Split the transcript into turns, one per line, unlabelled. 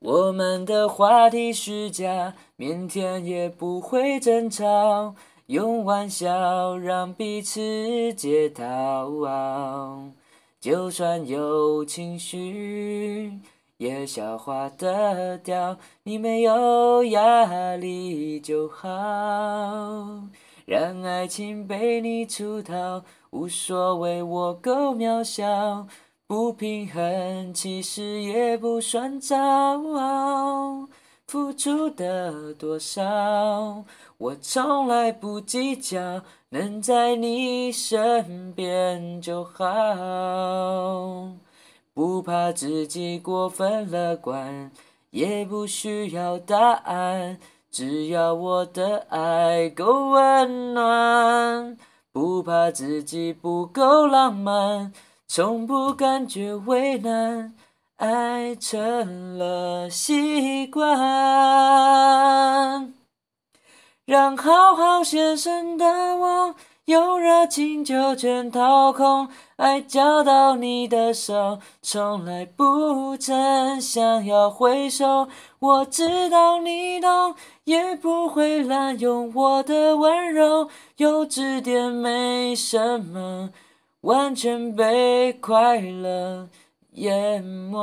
我们的话题是假，明天也不会争吵，用玩笑让彼此解套。就算有情绪，也消化得掉。你没有压力就好，让爱情被你出逃，无所谓，我够渺小。不平衡其实也不算糟，付出的多少，我从来不计较，能在你身边就好。不怕自己过分乐观，也不需要答案，只要我的爱够温暖。不怕自己不够浪漫。从不感觉为难，爱成了习惯，让好好先生的我有热情就全掏空，爱交到你的手，从来不曾想要回收。我知道你懂，也不会滥用我的温柔，幼稚点没什么。完全被快乐淹没。